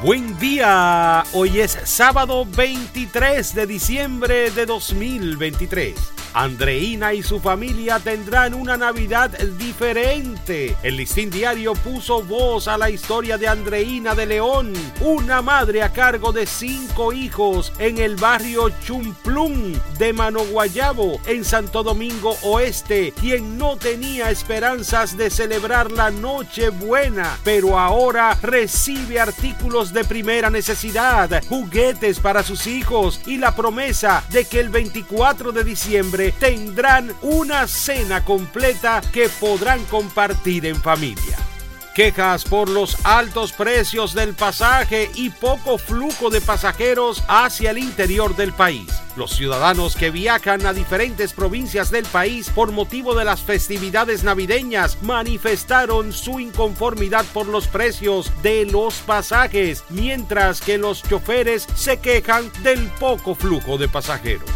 Buen día, hoy es sábado 23 de diciembre de 2023. Andreina y su familia tendrán una Navidad diferente. El listín diario puso voz a la historia de Andreina de León, una madre a cargo de cinco hijos en el barrio Chumplum de Manoguayabo, en Santo Domingo Oeste, quien no tenía esperanzas de celebrar la Noche Buena, pero ahora recibe artículos de primera necesidad, juguetes para sus hijos y la promesa de que el 24 de diciembre tendrán una cena completa que podrán compartir en familia. Quejas por los altos precios del pasaje y poco flujo de pasajeros hacia el interior del país. Los ciudadanos que viajan a diferentes provincias del país por motivo de las festividades navideñas manifestaron su inconformidad por los precios de los pasajes, mientras que los choferes se quejan del poco flujo de pasajeros.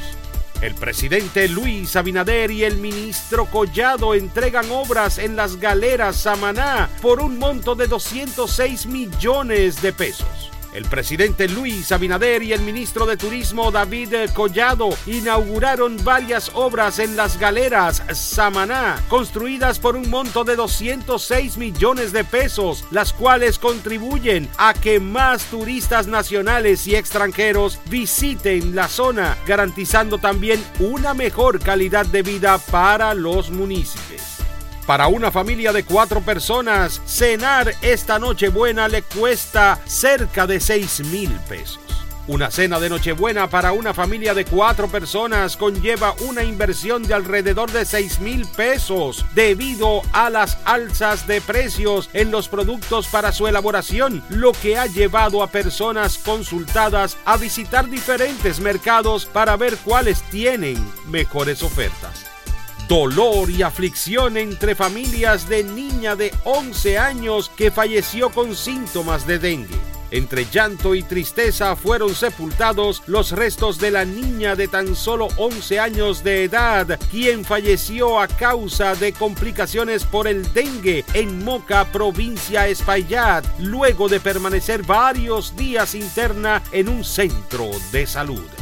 El presidente Luis Abinader y el ministro Collado entregan obras en las galeras Samaná por un monto de 206 millones de pesos. El presidente Luis Abinader y el ministro de Turismo David Collado inauguraron varias obras en las galeras Samaná, construidas por un monto de 206 millones de pesos, las cuales contribuyen a que más turistas nacionales y extranjeros visiten la zona, garantizando también una mejor calidad de vida para los municipios. Para una familia de cuatro personas, cenar esta Nochebuena le cuesta cerca de 6 mil pesos. Una cena de Nochebuena para una familia de cuatro personas conlleva una inversión de alrededor de 6 mil pesos debido a las alzas de precios en los productos para su elaboración, lo que ha llevado a personas consultadas a visitar diferentes mercados para ver cuáles tienen mejores ofertas dolor y aflicción entre familias de niña de 11 años que falleció con síntomas de dengue. Entre llanto y tristeza fueron sepultados los restos de la niña de tan solo 11 años de edad, quien falleció a causa de complicaciones por el dengue en Moca, provincia Espaillat, luego de permanecer varios días interna en un centro de salud.